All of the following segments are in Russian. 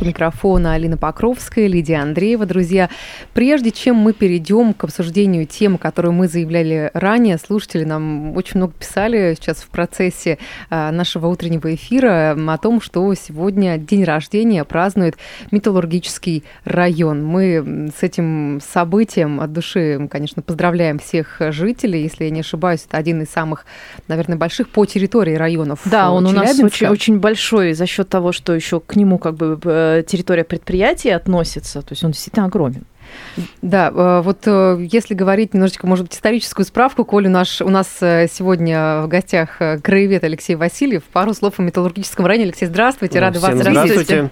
У микрофона Алина Покровская, Лидия Андреева. Друзья, прежде чем мы перейдем к обсуждению темы, которую мы заявляли ранее, слушатели нам очень много писали сейчас в процессе а, нашего утреннего эфира о том, что сегодня день рождения празднует Металлургический район. Мы с этим событием от души, конечно, поздравляем всех жителей. Если я не ошибаюсь, это один из самых, наверное, больших по территории районов Да, он у нас очень, очень большой за счет того, что еще к нему как бы э, территория предприятия относится, то есть он действительно огромен. Да, э, вот э, если говорить немножечко, может быть, историческую справку, Коль, у нас, у нас э, сегодня в гостях э, краевед Алексей Васильев. Пару слов о металлургическом районе. Алексей, здравствуйте, рады вас здравствуйте.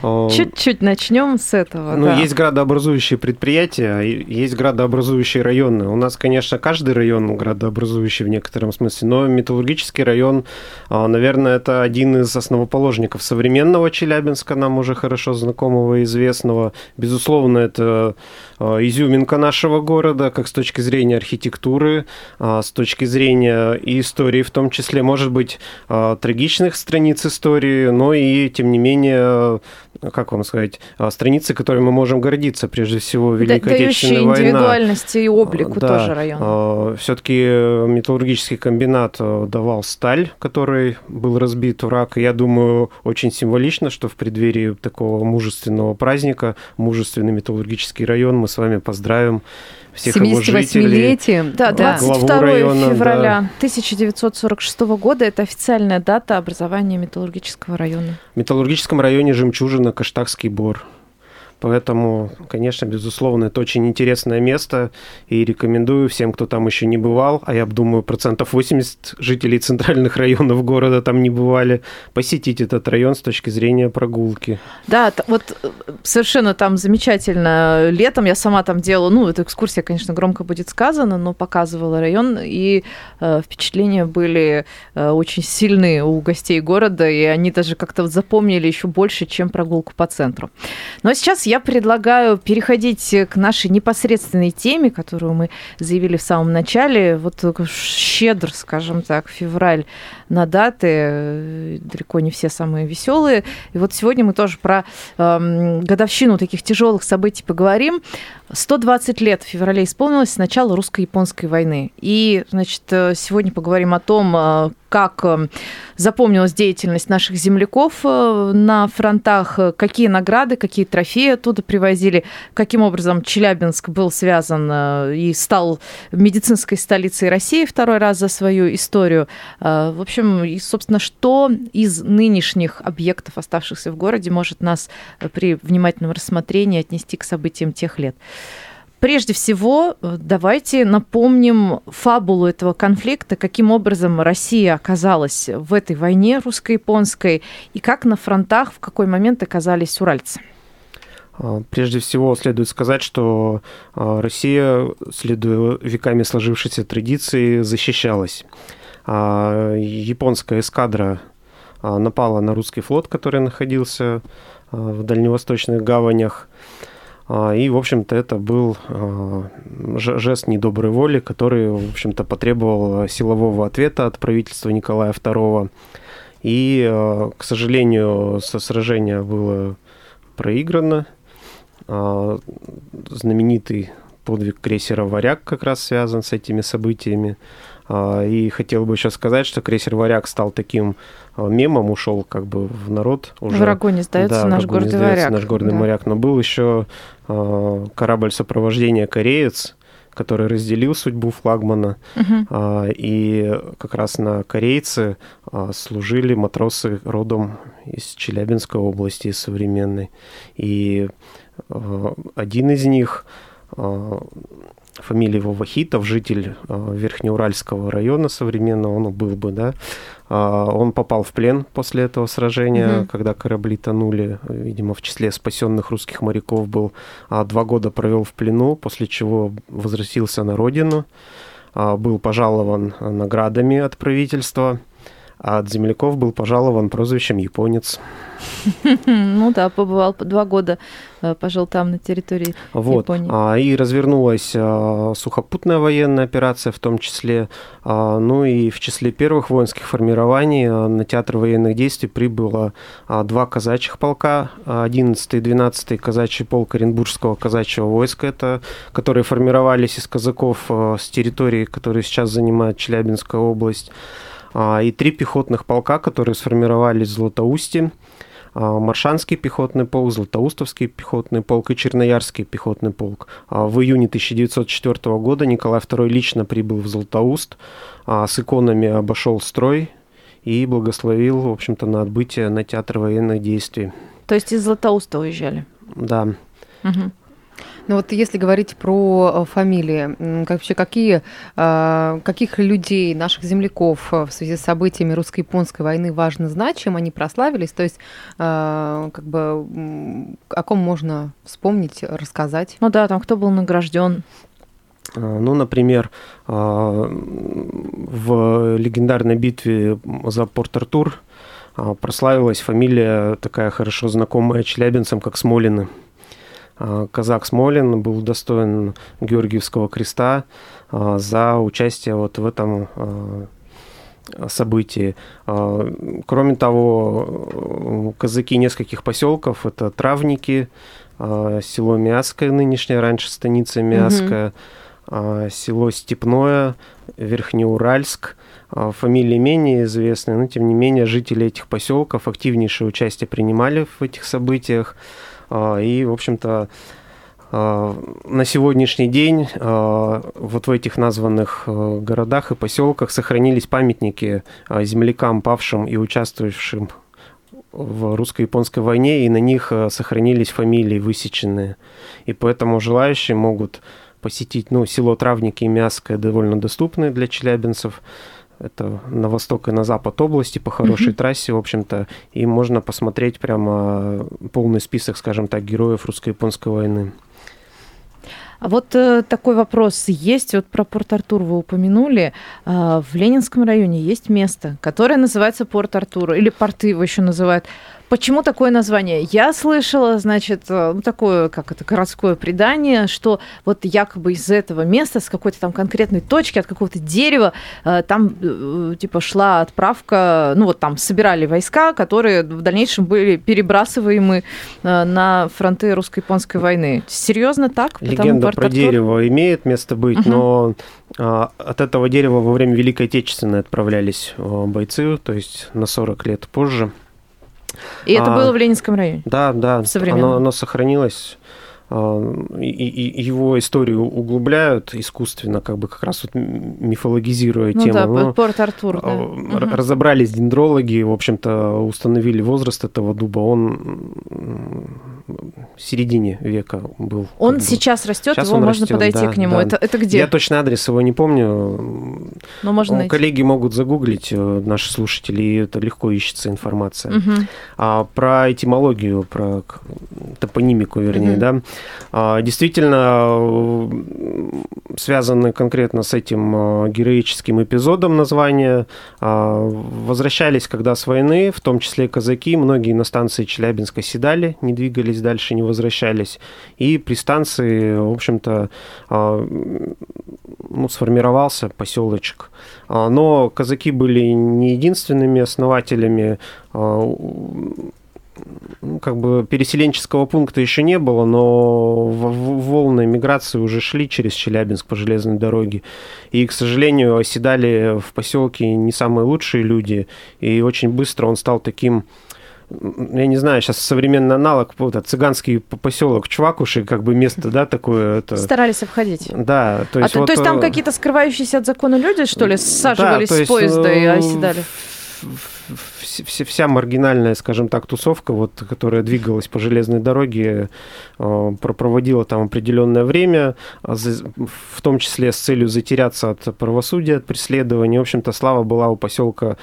Чуть-чуть начнем с этого. Ну, да. есть градообразующие предприятия, есть градообразующие районы. У нас, конечно, каждый район градообразующий в некотором смысле, но металлургический район, а, наверное, это один из основоположников современного Челябинска, нам уже хорошо знакомого и известного. Безусловно, это а, изюминка нашего города, как с точки зрения архитектуры, а, с точки зрения и истории, в том числе, может быть, трагичных страниц истории, но и, тем не менее, как вам сказать, а, страницы, которыми мы можем гордиться, прежде всего, Да- Великая дающие Отечественная война. индивидуальность и облику Да, тоже район. Все-таки металлургический комбинат э, давал сталь, который был разбит враг. Я думаю, очень символично, что в преддверии такого мужественного праздника, мужественный металлургический район, мы с вами поздравим всех его жителей. 78-летием. Да, главу 22 района, февраля 1946 года это официальная дата образования металлургического района. В металлургическом районе жемчужина Каштакский бор. Поэтому, конечно, безусловно, это очень интересное место. И рекомендую всем, кто там еще не бывал, а я думаю, процентов 80 жителей центральных районов города там не бывали, посетить этот район с точки зрения прогулки. Да, вот совершенно там замечательно. Летом я сама там делала, ну, эта экскурсия, конечно, громко будет сказано, но показывала район, и э, впечатления были э, очень сильные у гостей города, и они даже как-то вот запомнили еще больше, чем прогулку по центру. Но сейчас я предлагаю переходить к нашей непосредственной теме, которую мы заявили в самом начале. Вот такой щедр, скажем так, февраль на даты, э, далеко не все самые веселые. И вот сегодня мы тоже про эм, годовщину таких тяжелых событий поговорим. 120 лет в феврале исполнилось с русско-японской войны. И, значит, э, сегодня поговорим о том, э, как э, запомнилась деятельность наших земляков э, на фронтах, э, какие награды, какие трофеи оттуда привозили, каким образом Челябинск был связан э, и стал медицинской столицей России второй раз за свою историю. Э, В общем, и, собственно, что из нынешних объектов, оставшихся в городе, может нас э, при внимательном рассмотрении отнести к событиям тех лет. Прежде всего, давайте напомним фабулу этого конфликта, каким образом Россия оказалась в этой войне русско-японской и как на фронтах в какой момент оказались уральцы. А, Прежде всего, следует сказать, что а, Россия, следуя веками сложившейся традиции, защищалась. А, Японская эскадра напала на русский флот, который находился в дальневосточных гаванях. И, в общем-то, это был жест недоброй воли, который, в общем-то, потребовал силового ответа от правительства Николая II. И, к сожалению, со сражения было проиграно. А, Знаменитый подвиг крейсера «Варяг» как раз связан с этими событиями. А, И хотел бы еще сказать, что крейсер «Варяг» стал таким а, мемом, ушел как бы в народ. Уже. Врагу не сдается Да, наш гордый сдается варяг. Наш гордый Да. моряк. Но был еще корабль сопровождения «Кореец», который разделил судьбу флагмана. А, И как раз на корейце а, служили матросы родом из Челябинской области, современной. И один из них, а, фамилия его Вахитов, житель а, Верхнеуральского района современного, он был бы, да, он попал в плен после этого сражения, Мгм. когда корабли тонули, видимо, в числе спасенных русских моряков был. А, Два года провел в плену, после чего возвратился на родину, а, был пожалован наградами от правительства. А от земляков был пожалован прозвищем «Японец». Ну да, побывал два года, э, пожил там на территории Вот. Японии. А, И развернулась а, сухопутная военная операция в том числе. А, Ну и в числе первых воинских формирований на театр военных действий прибыло два казачьих полка, 11 и 12 казачий полк Оренбургского казачьего войска, это, которые формировались из казаков с территории, которые сейчас занимает Челябинская область, и три пехотных полка, которые сформировались в Златоусте. А, Маршанский пехотный полк, Златоустовский пехотный полк и Черноярский пехотный полк. А, В июне 1904 года Николай II лично прибыл в Златоуст, а, с иконами обошел строй и благословил, в общем-то, на отбытие на театр военных действий. То есть из Златоуста уезжали. Да. Мгм. Ну вот если говорить про э, фамилии, вообще какие, э, каких людей, наших земляков э, в связи с событиями русско-японской войны важно знать, чем они прославились, то есть как бы о ком можно вспомнить, рассказать? Ну да, там кто был награжден. Ну, например, в легендарной битве за Порт-Артур прославилась фамилия такая хорошо знакомая челябинцам, как Смолины. А, Казак Смолин был удостоен Георгиевского креста а, за участие вот в этом а, событии. Кроме того, казаки нескольких поселков, это Травники, село Мяское, нынешняя раньше станица Мяская, а, село Степное, Верхнеуральск. Фамилии менее известны, но тем не менее жители этих поселков активнейшее участие принимали в этих событиях. А, И, в общем-то, а, на сегодняшний день а, вот в этих названных городах и поселках сохранились памятники землякам, павшим и участвовавшим в русско-японской войне, и на них сохранились фамилии высеченные. И поэтому желающие могут посетить, ну, село Травники и Мяское довольно доступны для челябинцев. Это на восток и на запад области по хорошей Мгм. трассе, в общем-то, и можно посмотреть прямо полный список, скажем так, героев русско-японской войны. А вот э, такой вопрос есть. Вот про Порт-Артур вы упомянули. А, в Ленинском районе есть место, которое называется Порт-Артур, или порты его еще называют. Почему такое название? Я слышала, значит, э, ну, такое, как это, городское предание, что вот якобы из этого места, с какой-то там конкретной точки, от какого-то дерева, э, там, э, типа, шла отправка, ну, вот там собирали войска, которые в дальнейшем были перебрасываемы на фронты русско-японской войны. Серьезно так? Потому Легенда про дерево имеет место быть, Мгм. но а, от этого дерева во время Великой Отечественной отправлялись бойцы, то есть на 40 лет позже. И это А, было в Ленинском районе. Да, да, оно, оно сохранилось. а, И, и- его историю углубляют искусственно, как бы как раз вот мифологизируя Ну тему. да, но, Порт-Артур. да. а, Мгм. р- Разобрались дендрологи, в общем-то, установили возраст этого дуба. Он середине века был. Он как бы. сейчас растет, Сейчас его он можно растет, подойти да, к нему. да. Это, это где? Я точно адрес его не помню. Ну, можно найти. Коллеги могут загуглить, э, наши слушатели, и это легко ищется информация. Мгм. А про этимологию, про топонимику, вернее, Мгм. да. А, Действительно, э, связаны конкретно с этим э, героическим эпизодом названия. А, Возвращались, когда с войны, в том числе казаки, многие на станции Челябинска седали, не двигались дальше, не возвращались. И при станции, в общем-то, а, ну, сформировался поселочек. А, Но казаки были не единственными основателями. а, ну, как бы переселенческого пункта еще не было, но волны миграции уже шли через Челябинск по железной дороге. И, к сожалению, оседали в поселке не самые лучшие люди. И очень быстро он стал таким я не знаю, сейчас современный аналог, вот этот цыганский поселок Чувакуши, как бы место, да, такое. Это... Старались обходить. Да, то а есть, то, вот, то есть там э, какие-то скрывающиеся от закона люди, что ли, саживались да, то с есть, поезда и э, оседали? вся, маргинальная, скажем так, тусовка, вот, которая двигалась по железной дороге, э, про- проводила там определенное время, а в том числе с целью затеряться от правосудия, от преследования. В общем-то, слава была у поселка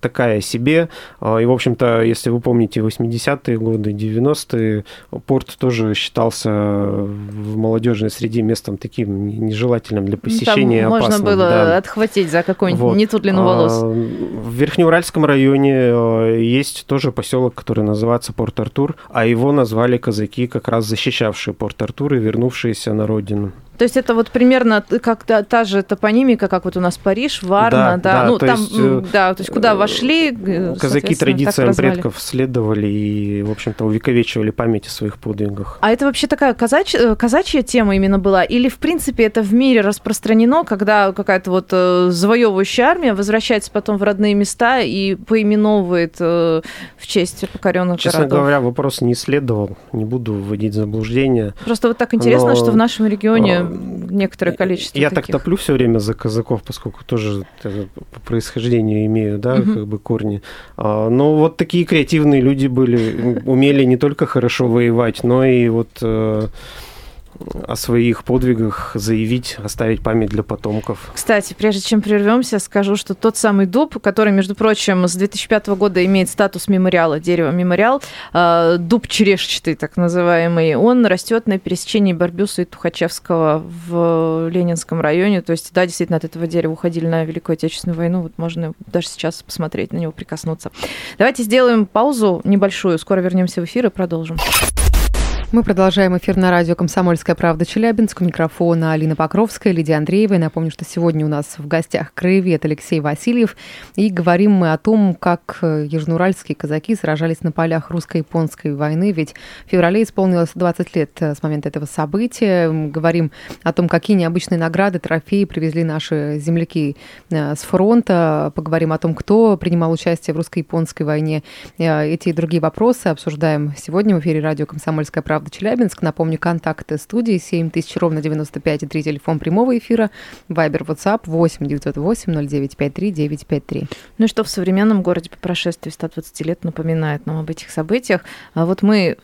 такая себе. А, и, в общем-то, если вы помните 80-е годы, 90-е, порт тоже считался в молодежной среде местом таким нежелательным для посещения. Ну, там можно опасным. было Да. отхватить за какую-нибудь Вот. не ту длину А, волос. В Верхнеуральском районе э, есть тоже поселок, который называется Порт-Артур, а его назвали казаки, как раз защищавшие Порт-Артур и вернувшиеся на родину. То есть это вот примерно как та, та же топонимика, как вот у нас Париж, Варна, Да, да, да, ну там, есть, э, да, то есть куда вошли, э, Казаки традициям предков следовали и, в общем-то, увековечивали память о своих подвигах. А это вообще такая казач... э, казачья тема именно была? Или, в принципе, это в мире распространено, когда какая-то вот завоевывающая армия возвращается потом в родные места и поименовывает в честь покоренных Честно городов? говоря, вопрос не исследовал, не буду вводить в заблуждение. Просто вот так интересно, Но, что в нашем регионе а, некоторое количество Я таких. так топлю все время за казаков, поскольку тоже э, по происхождению имею, да, Мгм. как бы корни. А, Но вот такие креативные люди были, умели не только хорошо воевать, но и вот э, о своих подвигах заявить, оставить память для потомков. Кстати, прежде чем прервемся, скажу, что тот самый дуб, который, между прочим, с 2005 года имеет статус мемориала, дерево мемориал, э, дуб черешчатый, так называемый, он растет на пересечении Барбюса и Тухачевского в Ленинском районе. То есть, да, действительно, от этого дерева уходили на Великую Отечественную войну. Вот можно даже сейчас посмотреть на него, прикоснуться. Давайте сделаем паузу небольшую. Скоро вернемся в эфир и продолжим. Мы продолжаем эфир на радио «Комсомольская правда» Челябинск. У микрофона Алина Покровская, Лидия Андреева. И напомню, что сегодня у нас в гостях краевед Алексей Васильев. И говорим мы о том, как э, южноуральские казаки сражались на полях русско-японской войны. Ведь в феврале исполнилось 20 лет э, с момента этого события. Говорим о том, какие необычные награды, трофеи привезли наши земляки э, с фронта. Поговорим о том, кто принимал участие в русско-японской войне. Эти и другие вопросы обсуждаем сегодня в эфире радио «Комсомольская правда» Челябинск. Напомню, контакты студии 7000 ровно 95,3, телефон прямого эфира, Вайбер, WhatsApp 8 908 0953 953. Ну и что в современном городе по прошествии 120 лет напоминает нам об этих событиях? А вот мы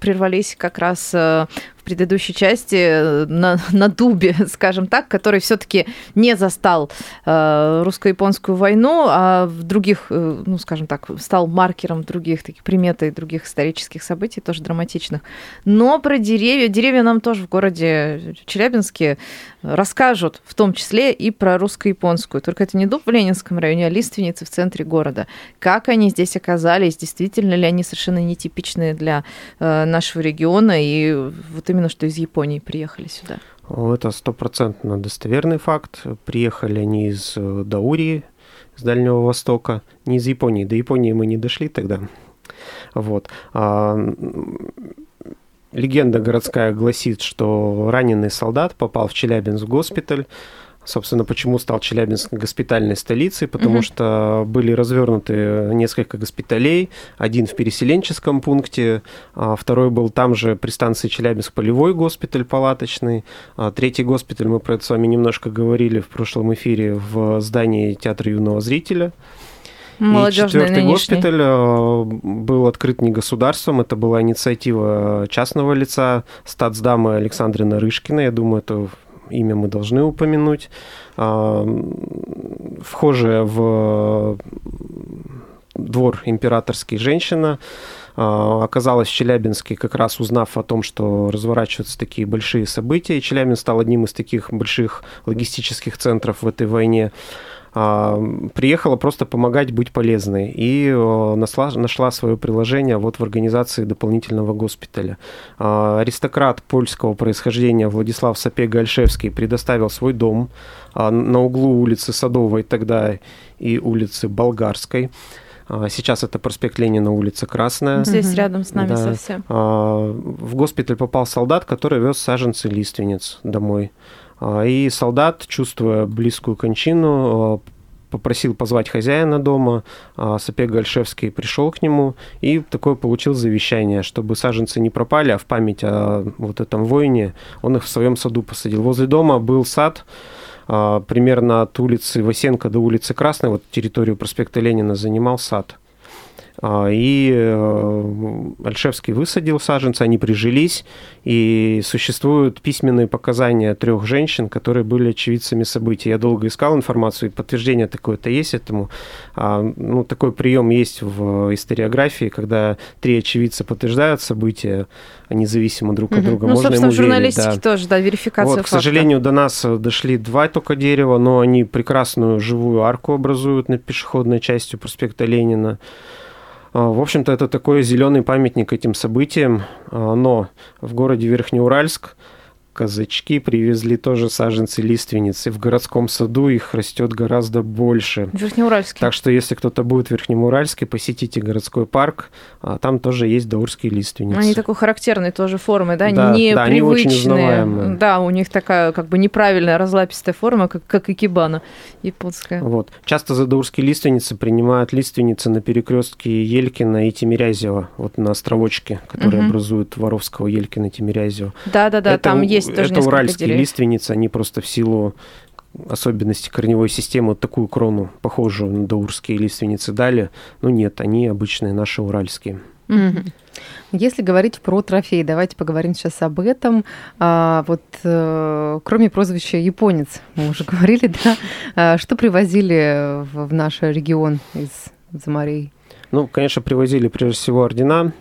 прервались как раз э, предыдущей части э, на, на дубе, скажем так, который все-таки не застал э, русско-японскую войну, а в других, э, ну, скажем так, стал маркером других таких приметой других исторических событий, тоже драматичных. Но про деревья, деревья нам тоже в городе Челябинске расскажут, в том числе и про русско-японскую. Только это не дуб в Ленинском районе, а лиственницы в центре города. Как они здесь оказались? Действительно ли они совершенно нетипичные для э, нашего региона? И вот именно что из Японии приехали сюда. О, Это стопроцентно достоверный факт. Приехали они из э, Даурии, с Дальнего Востока, не из Японии. До Японии мы не дошли тогда. Вот. А, Легенда городская гласит, что раненый солдат попал в Челябинск в госпиталь. Собственно, почему стал Челябинск госпитальной столицей? Потому Мгм. что были развернуты несколько госпиталей. Один в переселенческом пункте, а второй был там же при станции Челябинск полевой госпиталь палаточный. А Третий госпиталь, мы про это с вами немножко говорили в прошлом эфире, в здании Театра юного зрителя. Молодежный и четвертый нынешний. госпиталь э, был открыт не государством, это была инициатива частного лица статсдамы Александры Нарышкиной. Я думаю, это имя мы должны упомянуть. А, Вхожая в двор императорский женщина а, оказалась в Челябинске, как раз узнав о том, что разворачиваются такие большие события. И Челябинск стал одним из таких больших логистических центров в этой войне. А, Приехала просто помогать быть полезной и э, нашла, нашла свое приложение вот в организации дополнительного госпиталя. А, Аристократ польского происхождения Владислав Сапега-Альшевский предоставил свой дом а, на углу улицы Садовой тогда и улицы Болгарской. Сейчас это проспект Ленина, улица Красная. Здесь рядом с нами Да. совсем. В госпиталь попал солдат, который вез саженцы лиственниц домой. А, И солдат, чувствуя близкую кончину, а, попросил позвать хозяина дома. А Сапега Альшевский пришел к нему и такое получил завещание, чтобы саженцы не пропали, а в память о вот этом воине он их в своем саду посадил. Возле дома был сад, примерно от улицы Васенко до улицы Красной, вот территорию проспекта Ленина занимал сад. А, И э, Альшевский высадил саженцы, они прижились, и существуют письменные показания трех женщин, которые были очевидцами событий. Я долго искал информацию, и подтверждение такое-то есть этому. А, Ну, такой прием есть в историографии, когда три очевидца подтверждают события, независимо друг от друга. Ну, Можно собственно, в ему верить, журналистике да. тоже, да, верификация Вот, к факта. сожалению, до нас дошли два только дерева, но они прекрасную живую арку образуют на пешеходной части проспекта Ленина. А, В общем-то, это такой зеленый памятник этим событиям. А, Но в городе Верхнеуральск казачки привезли тоже саженцы лиственницы. В городском саду их растет гораздо больше. Верхнеуральский. Так что, если кто-то будет в Верхнеуральске, посетите городской парк. а Там тоже есть даурские лиственницы. Они такой характерной тоже формы, да, Да, непривычные. да, они очень узнаваемые. Да, у них такая как бы неправильная разлапистая форма, как, как икебана японская. Вот. Часто за даурские лиственницы принимают лиственницы на перекрестке Елькина и Тимирязева, вот на островочке, который Мгм. образуют Воровского, Елькина, Тимирязева. Да-да-да, там есть Это уральские деревьев. лиственницы, они просто в силу особенностей корневой системы вот такую крону, похожую на даурские лиственницы, дали. Но нет, они обычные наши уральские. Если говорить про трофей, давайте поговорим сейчас об этом. А, вот э, кроме прозвища японец, мы уже говорили, да, а, что привозили в, в наш регион из за морей? Ну, конечно, привозили прежде всего ордена.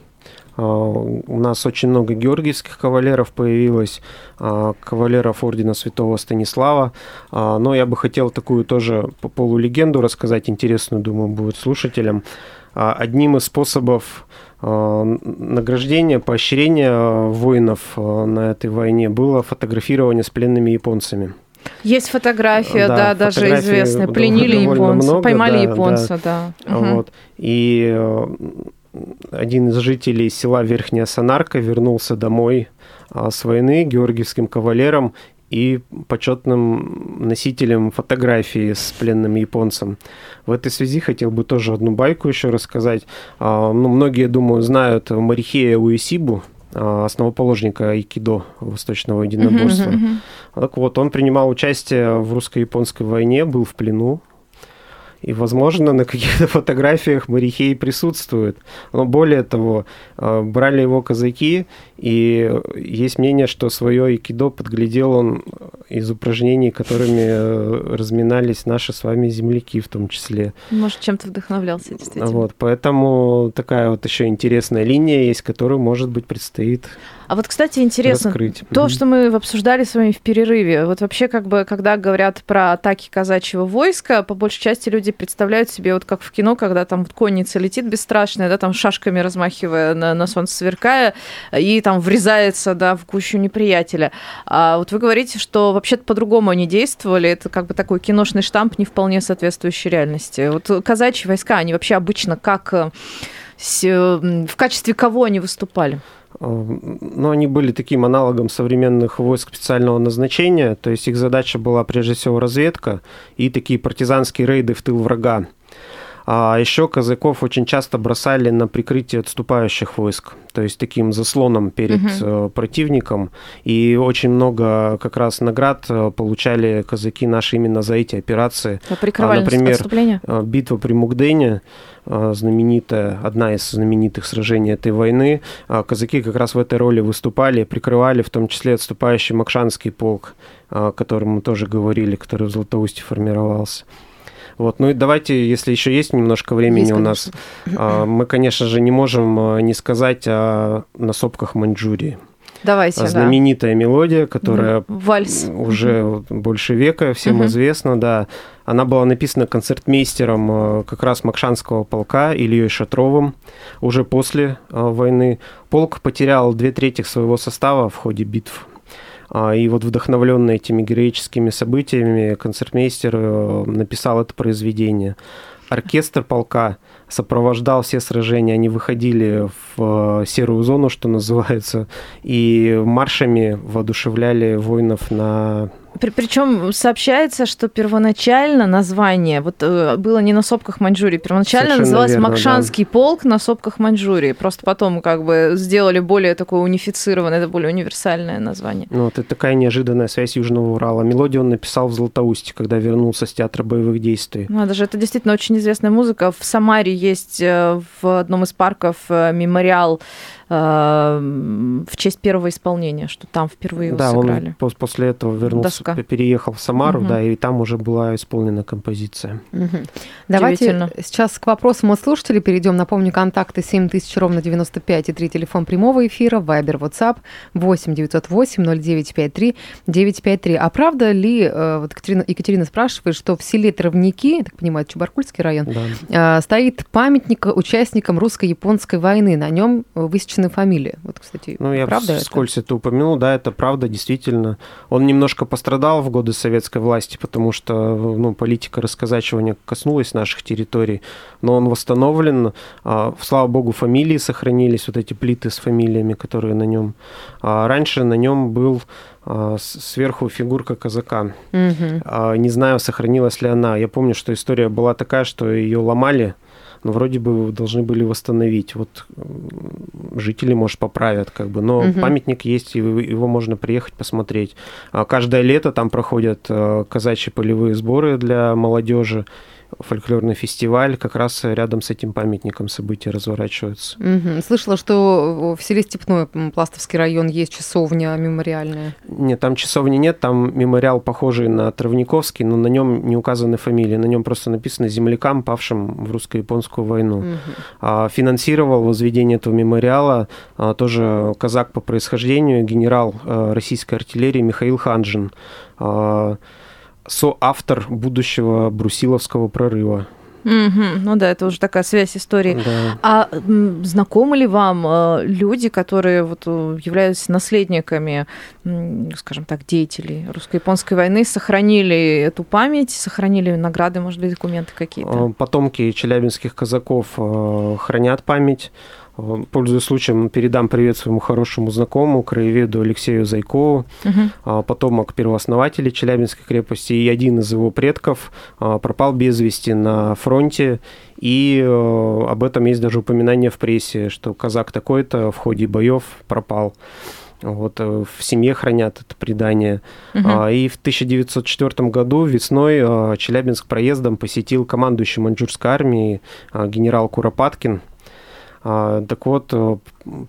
А, У нас очень много георгиевских кавалеров появилось, а, кавалеров ордена святого Станислава. А, Но я бы хотел такую тоже по- полулегенду рассказать, интересную, думаю, будет слушателям. Одним из способов награждения, поощрения воинов на этой войне было фотографирование с пленными японцами. Есть фотография, Да, да, даже известная. Пленили японца, много, поймали да, японца, да. Мгм. Вот. И э, один из жителей села Верхняя Санарка вернулся домой а, с войны георгиевским кавалером и почетным носителем фотографии с пленным японцем. В этой связи хотел бы тоже одну байку еще рассказать. А, Ну, многие, думаю, знают Марихея Уэсибу, а, основоположника айкидо, восточного единоборства. Мгм, мгм. Так вот, он принимал участие в русско-японской войне, был в плену. И, возможно, на каких-то фотографиях Марихей присутствует. Но более того, э, брали его казаки, и есть мнение, что свое айкидо подглядел он из упражнений, которыми э, разминались наши с вами земляки в том числе. Может, чем-то вдохновлялся, действительно. Вот, поэтому такая вот еще интересная линия есть, которую, может быть, предстоит А вот, кстати, интересно, раскрыть. То, что мы обсуждали с вами в перерыве, вот вообще как бы, когда говорят про атаки казачьего войска, по большей части люди представляют себе, вот как в кино, когда там вот конница летит бесстрашная, да, там шашками размахивая на, на солнце сверкая, и там врезается, да, в кучу неприятеля. А вот вы говорите, что вообще-то по-другому они действовали, это как бы такой киношный штамп, не вполне соответствующий реальности. Вот казачьи войска, они вообще обычно как э, в качестве кого они выступали? Но они были таким аналогом современных войск специального назначения, то есть их задача была прежде всего разведка и такие партизанские рейды в тыл врага. А еще казаков очень часто бросали на прикрытие отступающих войск, то есть таким заслоном перед э, противником. И очень много как раз наград э, получали казаки наши именно за эти операции. Прикрывали например, отступление? Э, Битва при Мугдене, знаменитая, одна из знаменитых сражений этой войны. А Казаки как раз в этой роли выступали, прикрывали в том числе отступающий Макшанский полк, о котором мы тоже говорили, который в Златоусте формировался. Вот. Ну и давайте, если еще есть немножко времени Есть, у нас, а, мы, конечно же, не можем а, не сказать о насопках Маньчжурии. Давайте, да. Знаменитая мелодия, которая Вальс. уже вот больше века, всем Мгм. известно, да. Она была написана концертмейстером э, как раз Макшанского полка Ильей Шатровым уже после войны. Полк потерял две трети своего состава в ходе битв. А, И вот вдохновленный этими героическими событиями концертмейстер э, написал это произведение. Оркестр полка сопровождал все сражения, они выходили в э, серую зону, что называется, и маршами воодушевляли воинов на При, причем сообщается, что первоначально название вот э, было не на сопках Маньчжурии, первоначально Совершенно называлось верно, Макшанский полк на сопках Маньчжурии. Просто потом как бы сделали более такое унифицированное, это более универсальное название. Ну, вот это такая неожиданная связь Южного Урала. Мелодию он написал в Златоусте, когда вернулся с театра боевых действий. Ну, даже это действительно очень известная музыка. В Самаре есть э, в одном из парков э, мемориал в честь первого исполнения, что там впервые его да, сыграли. он пос- после этого вернулся, Доска. переехал в Самару, Мгм. да, и там уже была исполнена композиция. Мгм. Давайте сейчас к вопросам от слушателей перейдем. Напомню, контакты 7000 ровно 95 и 3 телефон прямого эфира, Вайбер, WhatsApp 8 908 0953 953. А правда ли, э, вот Екатерина, Екатерина спрашивает, что в селе Травники, я так понимаю, Чебаркульский район, Да. э, стоит памятник участникам русско-японской войны. На нем высечены фамилии. Вот, кстати, Ну, я правда это? вскользь это упомянул, да, это правда, действительно. Он немножко пострадал в годы советской власти, потому что ну, политика расказачивания коснулась наших территорий, но он восстановлен. А, Слава богу, фамилии сохранились, вот эти плиты с фамилиями, которые на нем. А раньше на нем был а, сверху фигурка казака. А, Не знаю, сохранилась ли она. Я помню, что история была такая, что ее ломали, но вроде бы должны были восстановить. Вот жители, может, поправят, как бы. Но Мгм. памятник есть, и его можно приехать посмотреть. А Каждое лето там проходят э, казачьи полевые сборы для молодежи. Фольклорный фестиваль, как раз рядом с этим памятником события разворачиваются. Мгм. Слышала, что в селе Степной, м, Пластовский район, есть часовня мемориальная. Нет, там часовни нет, там мемориал похожий на Травниковский, но на нем не указаны фамилии, на нем просто написано землякам, павшим в русско-японскую войну. А, Финансировал возведение этого мемориала а, тоже казак по происхождению, генерал а, российской артиллерии Михаил Ханжин, а, соавтор будущего Брусиловского прорыва. Мгм. Ну да, это уже такая связь истории. Да. А м, знакомы ли вам э, люди, которые вот э, являются наследниками, м, скажем так, деятелей русско-японской войны, сохранили эту память, сохранили награды, может быть, документы какие-то? А, Потомки челябинских казаков а, хранят память. А, Пользуясь случаем, передам привет своему хорошему знакомому, краеведу Алексею Зайкову. А, потомок первоооснователя Челябинской крепости, и один из его предков а, пропал без вести на фронте, и э, об этом есть даже упоминание в прессе, что казак такой-то в ходе боев пропал. Вот, э, в семье хранят это предание. А, И в 1904 году весной Челябинск проездом посетил командующий маньчжурской армией а, генерал Куропаткин. А, Так вот, э,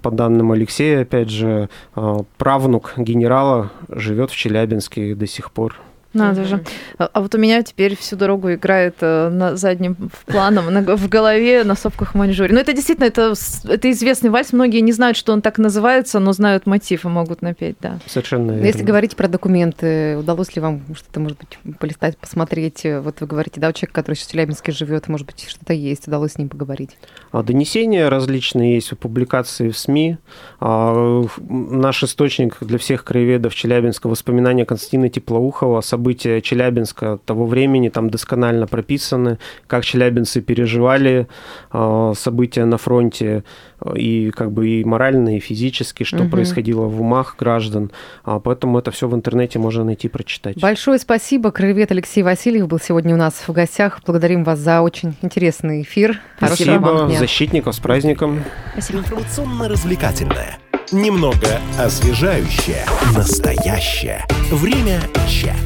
по данным Алексея, опять же, а, правнук генерала живет в Челябинске до сих пор. Надо же. А вот у меня теперь всю дорогу играет э, на заднем планом, на в голове на сопках Маньчжурии. Но это действительно, это, это известный вальс. Многие не знают, что он так называется, но знают мотив и могут напеть, да. Совершенно Ну, верно. Если говорить про документы, удалось ли вам что-то, может быть, полистать, посмотреть? Вот вы говорите, да, человек, который сейчас в Челябинске живет, может быть, что-то есть, удалось с ним поговорить. А Донесения различные есть, публикации в СМИ. А, Наш источник для всех краеведов Челябинска воспоминания Константина Теплоухова, события Челябинска того времени, там досконально прописаны, как челябинцы переживали а, события на фронте, а, и как бы и морально, и физически, что Мгм. происходило в умах граждан. А, Поэтому это все в интернете можно найти, прочитать. Большое спасибо. Краевед Алексей Васильев был сегодня у нас в гостях. Благодарим вас за очень интересный эфир. Вам Спасибо, дня. защитников, с праздником. Информационно-развлекательное. Немного освежающее. Настоящее. Время чат.